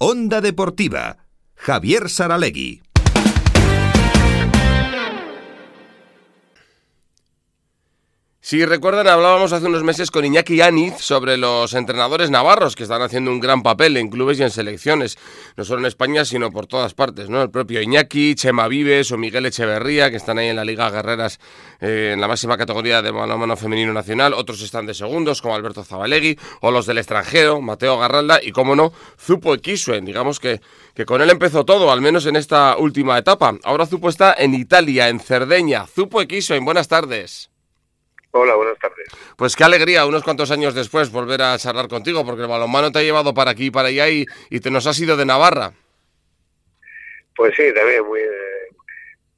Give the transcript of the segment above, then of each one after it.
Onda Deportiva. Javier Saralegui. Si recuerdan, hablábamos hace unos meses con Iñaki Aniz sobre los entrenadores navarros que están haciendo un gran papel en clubes y en selecciones, no solo en España, sino por todas partes, ¿no? El propio Iñaki, Chema Vives o Miguel Echeverría, que están ahí en la Liga Guerreras eh, en la máxima categoría de mano femenino nacional, otros están de segundos, como Alberto Zabalegui, o los del extranjero, Mateo Garralda, y como no, Zupo Equisuen, digamos que, que con él empezó todo, al menos en esta última etapa. Ahora Zupo está en Italia, en Cerdeña. Zupo Equisuen, buenas tardes. Hola, buenas tardes. Pues qué alegría, unos cuantos años después, volver a charlar contigo, porque el balonmano te ha llevado para aquí y para allá y, te nos has ido de Navarra. Pues sí, también, muy, eh,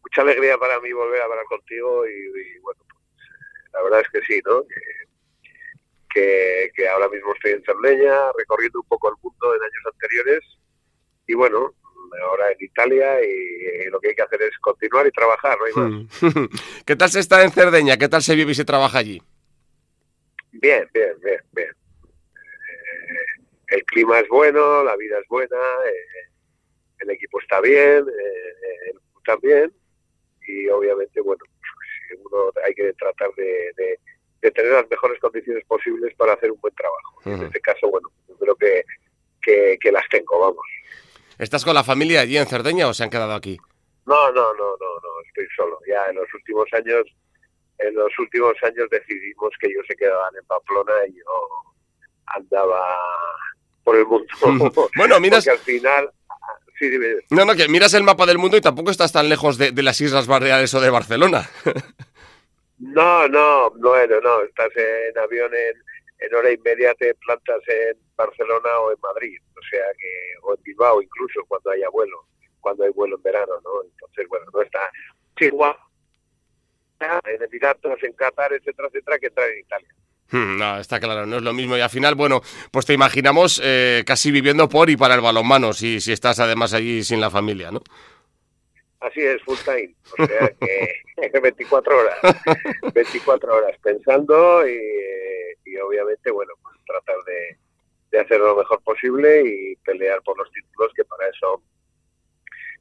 mucha alegría para mí volver a hablar contigo y, bueno, pues, la verdad es que sí, ¿no? Que, que, ahora mismo estoy en Cerdeña, recorriendo un poco el mundo en años anteriores y bueno, ahora en Italia y, lo que hay que hacer es continuar y trabajar, no hay más. Hmm. ¿Qué tal se está en Cerdeña? ¿Qué tal se vive y se trabaja allí? Bien, bien, bien, bien. Eh, el clima es bueno, la vida es buena, eh, el equipo está bien, eh, también y obviamente, bueno, pues, uno hay que tratar de, tener las mejores condiciones posibles para hacer un buen trabajo. En este caso, bueno, yo creo que, que las tengo, vamos. ¿Estás con la familia allí en Cerdeña o se han quedado aquí? No, no, no, no, no, estoy solo. Ya en los últimos años, en los últimos años decidimos que ellos se quedaban en Pamplona y yo andaba por el mundo. bueno, miras. Porque al final. Sí, No, no, que miras el mapa del mundo y tampoco estás tan lejos de, las Islas Baleares o de Barcelona. no, no, bueno, no, estás en avión en, en hora y media te plantas en Barcelona o en Madrid, o sea que, o en Bilbao incluso cuando haya vuelo, cuando hay vuelo en verano, ¿no? Entonces, bueno, no está igual en Emiratos, en Qatar, etcétera, etcétera, que entrar en Italia. Hmm, no, está claro, no es lo mismo. Y al final, bueno, pues te imaginamos eh, casi viviendo por y para el balonmano, si, si estás además allí sin la familia, ¿no? Así es, full time. O sea que 24 horas. 24 horas pensando y, obviamente, bueno, pues tratar de, de hacer lo mejor posible y pelear por los títulos, que para eso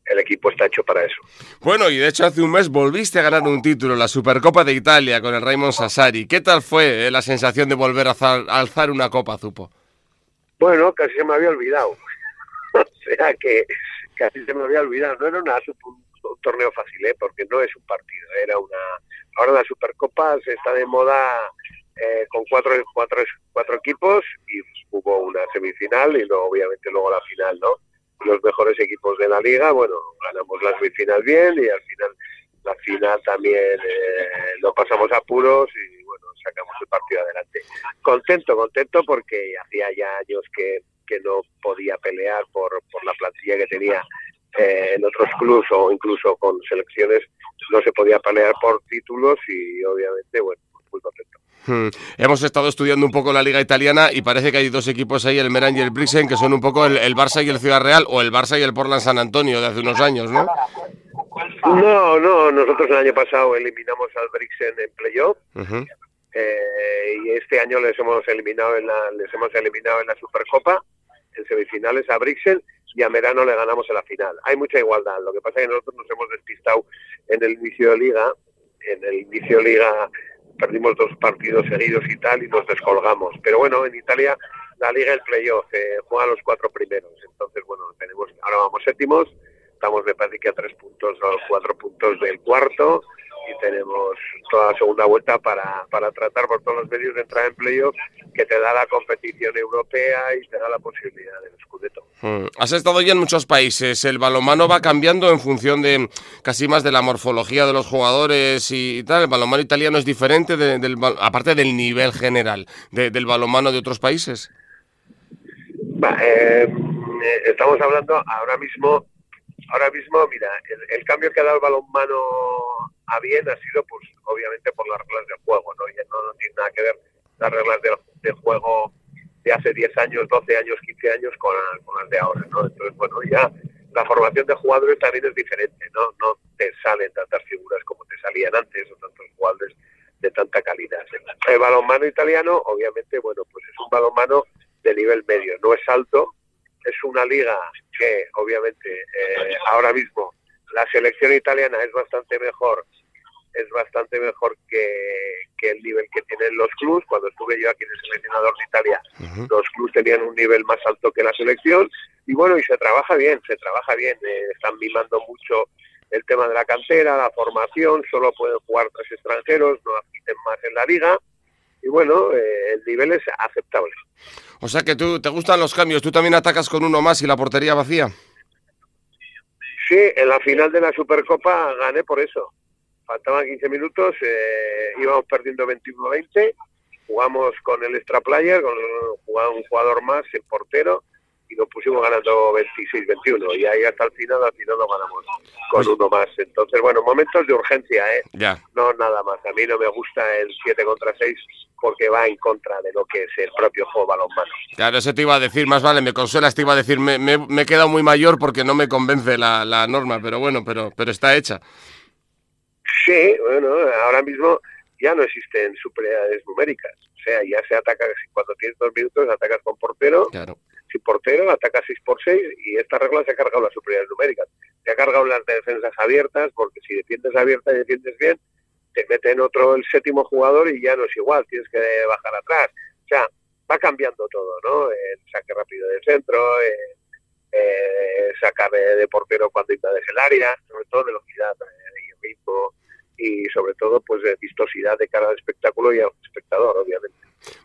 el equipo está hecho para eso. Bueno, y de hecho hace un mes volviste a ganar un título, la Supercopa de Italia con el Raymond Sassari. ¿Qué tal fue eh, la sensación de volver a alzar, una copa, Zupo? Bueno, casi se me había olvidado. o sea que casi se me había olvidado. No era una, un, torneo fácil, ¿eh? porque no es un partido, era una... Ahora la Supercopa se está de moda eh, con cuatro, cuatro, cuatro equipos y hubo una semifinal y luego obviamente luego la final, ¿no? Los mejores equipos de la liga, bueno, ganamos la semifinal bien y al final la final también eh, pasamos a puros y bueno, sacamos el partido adelante. Contento, contento porque hacía ya años que, que no podía pelear por, por la plantilla que tenía eh, en otros clubes o incluso con selecciones no se podía pelear por títulos y obviamente, bueno, muy contento. Hmm. Hemos estado estudiando un poco la liga italiana y parece que hay dos equipos ahí, el Meran y el Brixen, que son un poco el, Barça y el Ciudad Real, o el Barça y el Portland San Antonio de hace unos años, ¿no? No, no, nosotros el año pasado eliminamos al Brixen en playoff eh, y este año les hemos eliminado en la, les hemos eliminado en la Supercopa, en semifinales a Brixen y a Merano le ganamos en la final. Hay mucha igualdad, lo que pasa es que nosotros nos hemos despistado en el inicio de liga, en el inicio de liga perdimos dos partidos seguidos y tal y nos descolgamos. Pero bueno, en Italia la liga el playoff eh, juega los cuatro primeros. Entonces, bueno, tenemos ahora vamos séptimos, estamos de que a tres puntos o cuatro puntos del cuarto y tenemos toda la segunda vuelta para, para tratar por todos los medios de entrar en playoff que te da la competición europea y te da la posibilidad del Scudetto. Hmm. Has estado ya en muchos países. El balonmano va cambiando en función de casi más de la morfología de los jugadores y tal. El balonmano italiano es diferente, del, aparte del nivel general del balonmano de otros países. Eh, estamos hablando ahora mismo, ahora mismo, mira, el, cambio que ha dado el balonmano a bien ha sido, pues, obviamente por las reglas del juego, ¿no? Ya no, tiene nada que ver las reglas del, del juego de hace 10 años, 12 años, 15 años con, las de ahora, ¿no? Entonces, bueno, ya la formación de jugadores también es diferente, ¿no? No te salen tantas figuras como te salían antes o tantos jugadores de tanta calidad. El balonmano italiano, obviamente, bueno, pues es un balonmano de nivel medio, no es alto, es una liga que obviamente eh, ahora mismo la selección italiana es bastante mejor es bastante mejor que, que, el nivel que tienen los clubs. Cuando estuve yo aquí en el seleccionador de Italia, los clubs tenían un nivel más alto que la selección. Y bueno, y se trabaja bien, se trabaja bien. Eh, están mimando mucho el tema de la cantera, la formación, solo pueden jugar tres extranjeros, no admiten más en la liga. Y bueno, eh, el nivel es aceptable. O sea que tú te gustan los cambios, tú también atacas con uno más y la portería vacía. Sí, en la final de la Supercopa gané por eso faltaban 15 minutos, eh, íbamos perdiendo 21-20, jugamos con el extra player, con un jugador más, el portero, y nos pusimos ganando 26-21 y ahí hasta el final, al final lo ganamos con uno más. Entonces, bueno, momentos de urgencia, ¿eh? Ya. No nada más. A mí no me gusta el 7 contra 6 porque va en contra de lo que es el propio juego balonmano. Claro, eso te iba a decir, más vale, me consuelas, te iba a decir, me, me, me he quedado muy mayor porque no me convence la, la norma, pero bueno, pero, pero está hecha. Sí, bueno, ahora mismo ya no existen superioridades numéricas. O sea, ya se ataca, cuando tienes dos minutos, atacas con portero. Claro. Sin portero, atacas 6 por 6 y esta regla se ha cargado las superioridades numéricas. Se ha cargado las defensas abiertas, porque si defiendes abierta y defiendes bien, te meten otro el séptimo jugador y ya no es igual, tienes que bajar atrás. O sea, va cambiando todo, ¿no? El saque rápido del centro, eh, eh, sacar de portero cuando invades el área, sobre todo velocidad eh, y ritmo y sobre todo pues de vistosidad de cara al espectáculo y al espectador, obviamente.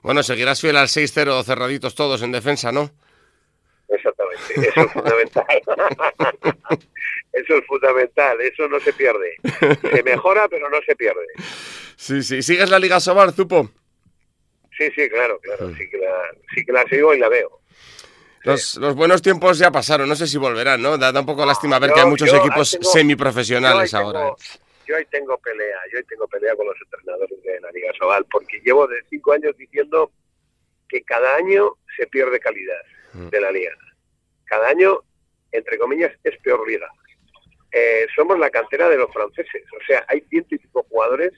Bueno, seguirás fiel al 6-0 cerraditos todos en defensa, ¿no? Exactamente, eso es fundamental. eso es fundamental, eso no se pierde. Se mejora, pero no se pierde. Sí, sí. ¿Sigues la Liga Sobar, Zupo? Sí, sí, claro, claro. Sí que la, sí que la sigo y la veo. Los, los, buenos tiempos ya pasaron, no sé si volverán, ¿no? Da, un poco lástima ver que hay muchos equipos semiprofesionales ahora. ¿eh? yo ahí tengo pelea, yo ahí tengo pelea con los entrenadores de la Liga Sobal, porque llevo de cinco años diciendo que cada año se pierde calidad. De la liga. Cada año, entre comillas, es peor liga. Eh, somos la cantera de los franceses, o sea, hay ciento y pico jugadores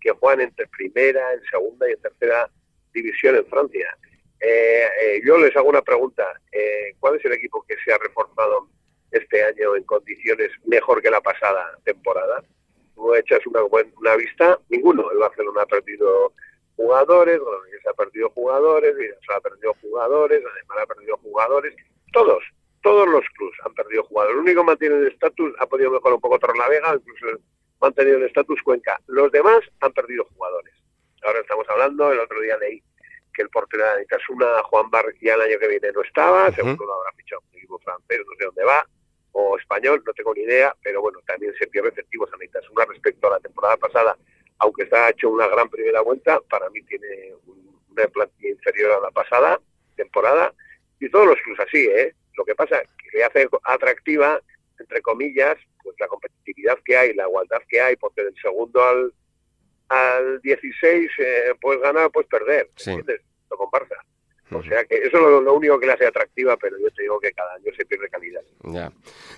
que juegan entre primera, en segunda y en tercera división en Francia. Eh, eh, yo les hago una pregunta, ¿cuál es el equipo que se ha reforzado este año en condiciones mejor que la pasada temporada? tú echas una, una vista, ninguno. El Barcelona ha perdido jugadores, se ha perdido jugadores, se ha perdido jugadores, además ha perdido jugadores, todos, todos los clubes han perdido jugadores. El único que mantiene el estatus, ha podido mejorar un poco Vega, incluso mantenido el estatus Cuenca. Los demás han perdido jugadores. Ahora estamos hablando, el otro día leí que el portero de Casuna, Juan Bar, ya el año que viene no estaba, seguro lo habrá fichado un equipo francés, no sé dónde va o español, no tengo ni idea, pero bueno, también se pierde efectivos una respecto a la temporada pasada, aunque está hecho una gran primera vuelta, para mí tiene una plantilla inferior a la pasada temporada, y todos los clubes así, ¿eh? Lo que pasa que le hace atractiva, entre comillas, pues la competitividad que hay, la igualdad que hay, porque del segundo al, al 16 eh, puedes ganar, puedes perder, ¿entiendes? Lo comparsa. O sea que eso es lo, único que le hace atractiva, pero yo te digo que cada año se pierde calidad. Ya.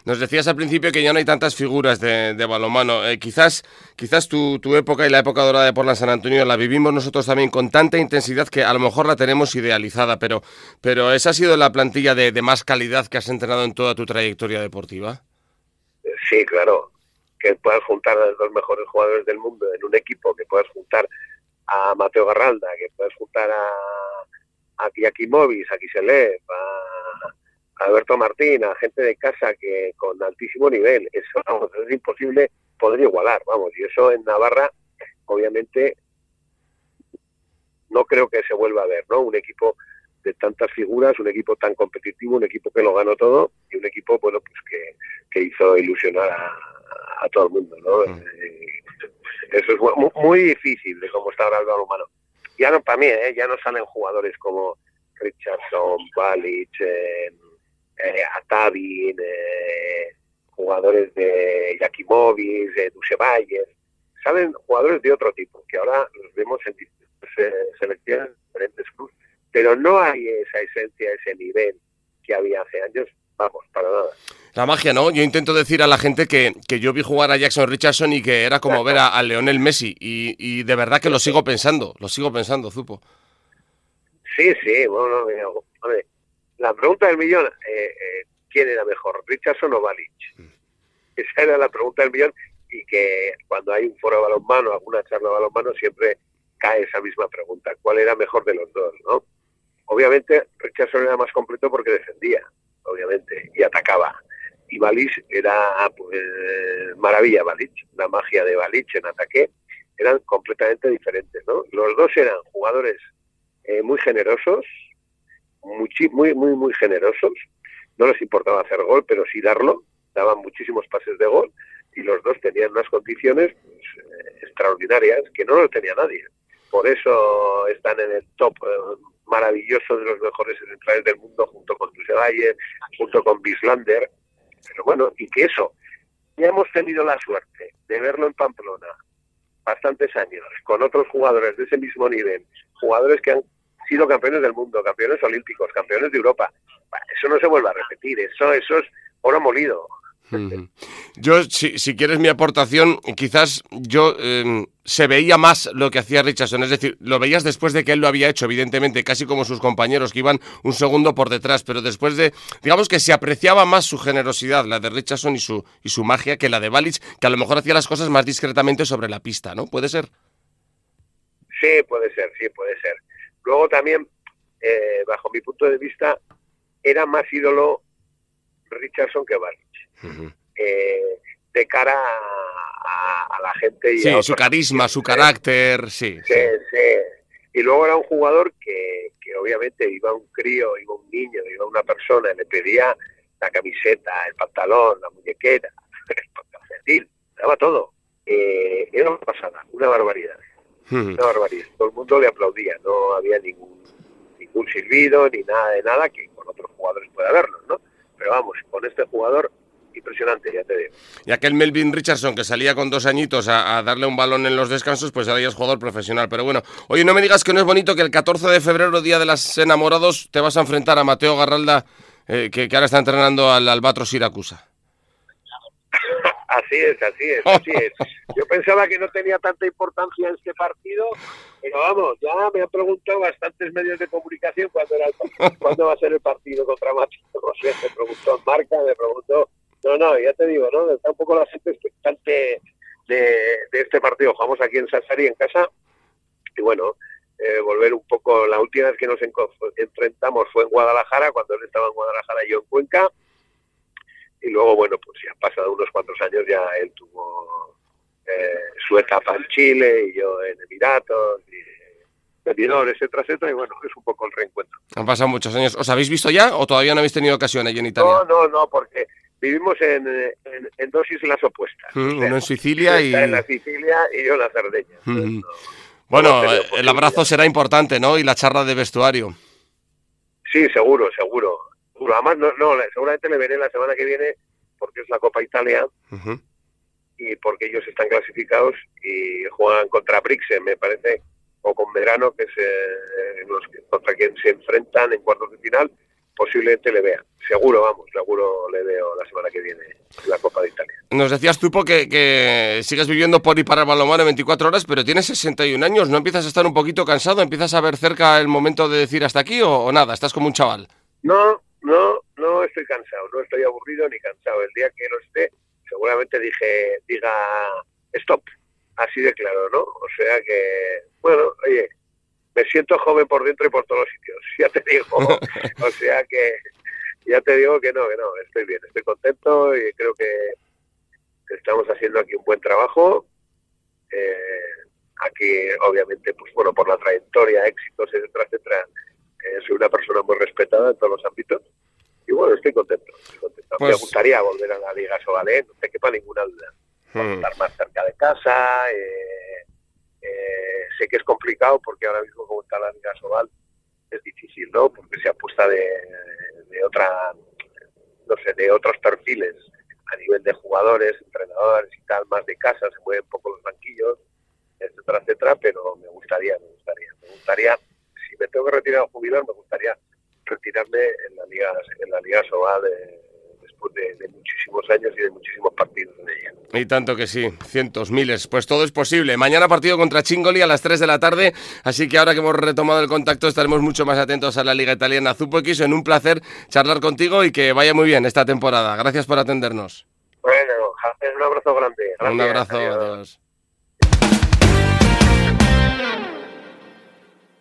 Nos decías al principio que ya no hay tantas figuras de, balonmano. Eh, quizás quizás tu, tu, época y la época dorada de Portland San Antonio la vivimos nosotros también con tanta intensidad que a lo mejor la tenemos idealizada, pero, pero ¿esa ha sido la plantilla de, más calidad que has entrenado en toda tu trayectoria deportiva? Sí, claro. Que puedas juntar a los mejores jugadores del mundo en un equipo, que puedas juntar a Mateo Garralda, que puedas juntar a aquí aquí Movis, aquí se lee, a Alberto Martín, a gente de casa que con altísimo nivel, eso es imposible poder igualar, vamos, y eso en Navarra, obviamente, no creo que se vuelva a ver, ¿no? Un equipo de tantas figuras, un equipo tan competitivo, un equipo que lo ganó todo y un equipo, bueno, pues que, que hizo ilusionar a, todo el mundo, ¿no? Mm. Eh, eso es muy, muy, difícil de cómo está ahora el humano ya no para mí, ¿eh? ya no salen jugadores como Richardson, Balic, eh, eh, Atavin, eh, jugadores de Yakimovic, de Dusevalles, salen jugadores de otro tipo, que ahora los vemos en selecciones diferentes clubes, pero no hay esa esencia, ese nivel que había hace años, vamos, para nada. La magia, ¿no? Yo intento decir a la gente que, que yo vi jugar a Jackson Richardson y que era como ver a, a Leonel Messi. Y, y, de verdad que lo sigo pensando, lo sigo pensando, Zupo. Sí, sí, bueno, hombre, La pregunta del millón, eh, eh, ¿quién era mejor, Richardson o Balic? Esa era la pregunta del millón y que cuando hay un foro de balonmano, alguna charla de balonmano, siempre cae esa misma pregunta. ¿Cuál era mejor de los dos? ¿no? Obviamente Richardson era más completo porque defendía, obviamente, y atacaba. Y Balic era pues, maravilla, Balic, la magia de Balic en ataque, eran completamente diferentes. ¿no? Los dos eran jugadores eh, muy generosos, muy, muy, muy, generosos. No les importaba hacer gol, pero sí darlo. Daban muchísimos pases de gol y los dos tenían unas condiciones pues, eh, extraordinarias que no lo tenía nadie. Por eso están en el top eh, maravilloso de los mejores centrales del mundo, junto con Dusevalle, junto con Bislander. Pero bueno, y que eso, ya hemos tenido la suerte de verlo en Pamplona bastantes años, con otros jugadores de ese mismo nivel, jugadores que han sido campeones del mundo, campeones olímpicos, campeones de Europa. Eso no se vuelve a repetir, eso, eso es oro molido. Yo, si, si, quieres mi aportación, quizás yo em, se veía más lo que hacía Richardson, es decir, lo veías después de que él lo había hecho, evidentemente, casi como sus compañeros que iban un segundo por detrás, pero después de, digamos que se apreciaba más su generosidad, la de Richardson y su, y su magia, que la de Balic, que a lo mejor hacía las cosas más discretamente sobre la pista, ¿no? ¿Puede ser? Sí, puede ser, sí, puede ser. Luego también, eh, bajo mi punto de vista, era más ídolo Richardson que Eh, de cara a, a, la gente. Y sí, su carisma, su carácter, sí, sí, sí. Y luego era un jugador que, que, obviamente iba un crío, iba un niño, iba una persona, y le pedía la camiseta, el pantalón, la muñequera, el calcetín, daba todo. Eh, era una pasada, una barbaridad. Una barbaridad. Todo el mundo le aplaudía, no había ningún, ningún silbido ni nada de nada que con otros jugadores pueda haberlo, ¿no? Pero vamos, con este jugador impresionante, ya te digo. Y aquel Melvin Richardson que salía con dos añitos a, a, darle un balón en los descansos, pues ahora ya es jugador profesional. Pero bueno, oye, no me digas que no es bonito que el 14 de febrero, Día de los Enamorados, te vas a enfrentar a Mateo Garralda, eh, que, que, ahora está entrenando al Albatros Siracusa. Así es, así es, así es. Yo pensaba que no tenía tanta importancia este partido, pero vamos, ya me han preguntado bastantes medios de comunicación cuándo, era el, cuándo va a ser el partido contra Mateo. Sé, me preguntó Marca, me preguntó no, no, ya te digo, ¿no? Está un poco la gente expectante de, de este partido. Jugamos aquí en Sassari, en casa, y bueno, eh, volver un poco. La última vez que nos enfrentamos fue en Guadalajara, cuando él estaba en Guadalajara y yo en Cuenca. Y luego, bueno, pues ya han pasado unos cuantos años, ya él tuvo eh, su etapa en Chile y yo en Emiratos. Y, etcétera, etcétera, y bueno, es un poco el reencuentro. Han pasado muchos años. ¿Os habéis visto ya o todavía no habéis tenido ocasión allí en Italia? No, no, no, porque vivimos en, en, en, dos islas opuestas. Mm, uno en Sicilia y... En la Sicilia y yo en la Cerdeña. Mm. No, bueno, no el abrazo será importante, ¿no? Y la charla de vestuario. Sí, seguro, seguro. seguro. Además, no, no, seguramente le veré la semana que viene porque es la Copa Italia uh -huh. y porque ellos están clasificados y juegan contra Brixen, me parece, o con Verano, que es eh, los contra quien se enfrentan en cuartos de final posiblemente le vea. Seguro, vamos, seguro le veo la semana que viene en la Copa de Italia. Nos decías tú que, que sigues viviendo por y para el balonmano 24 horas, pero tienes 61 años, ¿no empiezas a estar un poquito cansado? ¿Empiezas a ver cerca el momento de decir hasta aquí o, o nada? ¿Estás como un chaval? No, no, no estoy cansado, no estoy aburrido ni cansado. El día que lo esté, seguramente dije, diga stop, así de claro, ¿no? O sea que, bueno, oye, me siento joven por dentro y por todos los sitios, ya te digo. o sea que ya te digo que no, que no, estoy bien, estoy contento y creo que estamos haciendo aquí un buen trabajo. Eh, aquí, obviamente, pues bueno, por la trayectoria, éxitos, etcétera, etcétera, eh, soy una persona muy respetada en todos los ámbitos. Y bueno, estoy contento. Estoy contento. Pues... Me gustaría volver a la Liga Sobalé, no te quepa ninguna duda. Hmm. Estar más cerca de casa, eh, eh, sé que es complicado porque ahora mismo como está la Liga Sobal es difícil, ¿no? Porque se apuesta de, de, otra, no sé, de otros perfiles a nivel de jugadores, entrenadores y tal, más de casa, se mueven poco los banquillos, etcétera, etcétera, pero me gustaría, me gustaría, me gustaría, si me tengo que retirar a jubilar, me gustaría retirarme en la Liga, en la Liga Sobal de, después de, muchísimos años y de muchísimos partidos en ella. Y tanto que sí, cientos, miles. Pues todo es posible. Mañana partido contra Chingoli a las 3 de la tarde, así que ahora que hemos retomado el contacto estaremos mucho más atentos a la Liga Italiana Zupo X. En un placer charlar contigo y que vaya muy bien esta temporada. Gracias por atendernos. Bueno, un abrazo grande. un abrazo, adiós.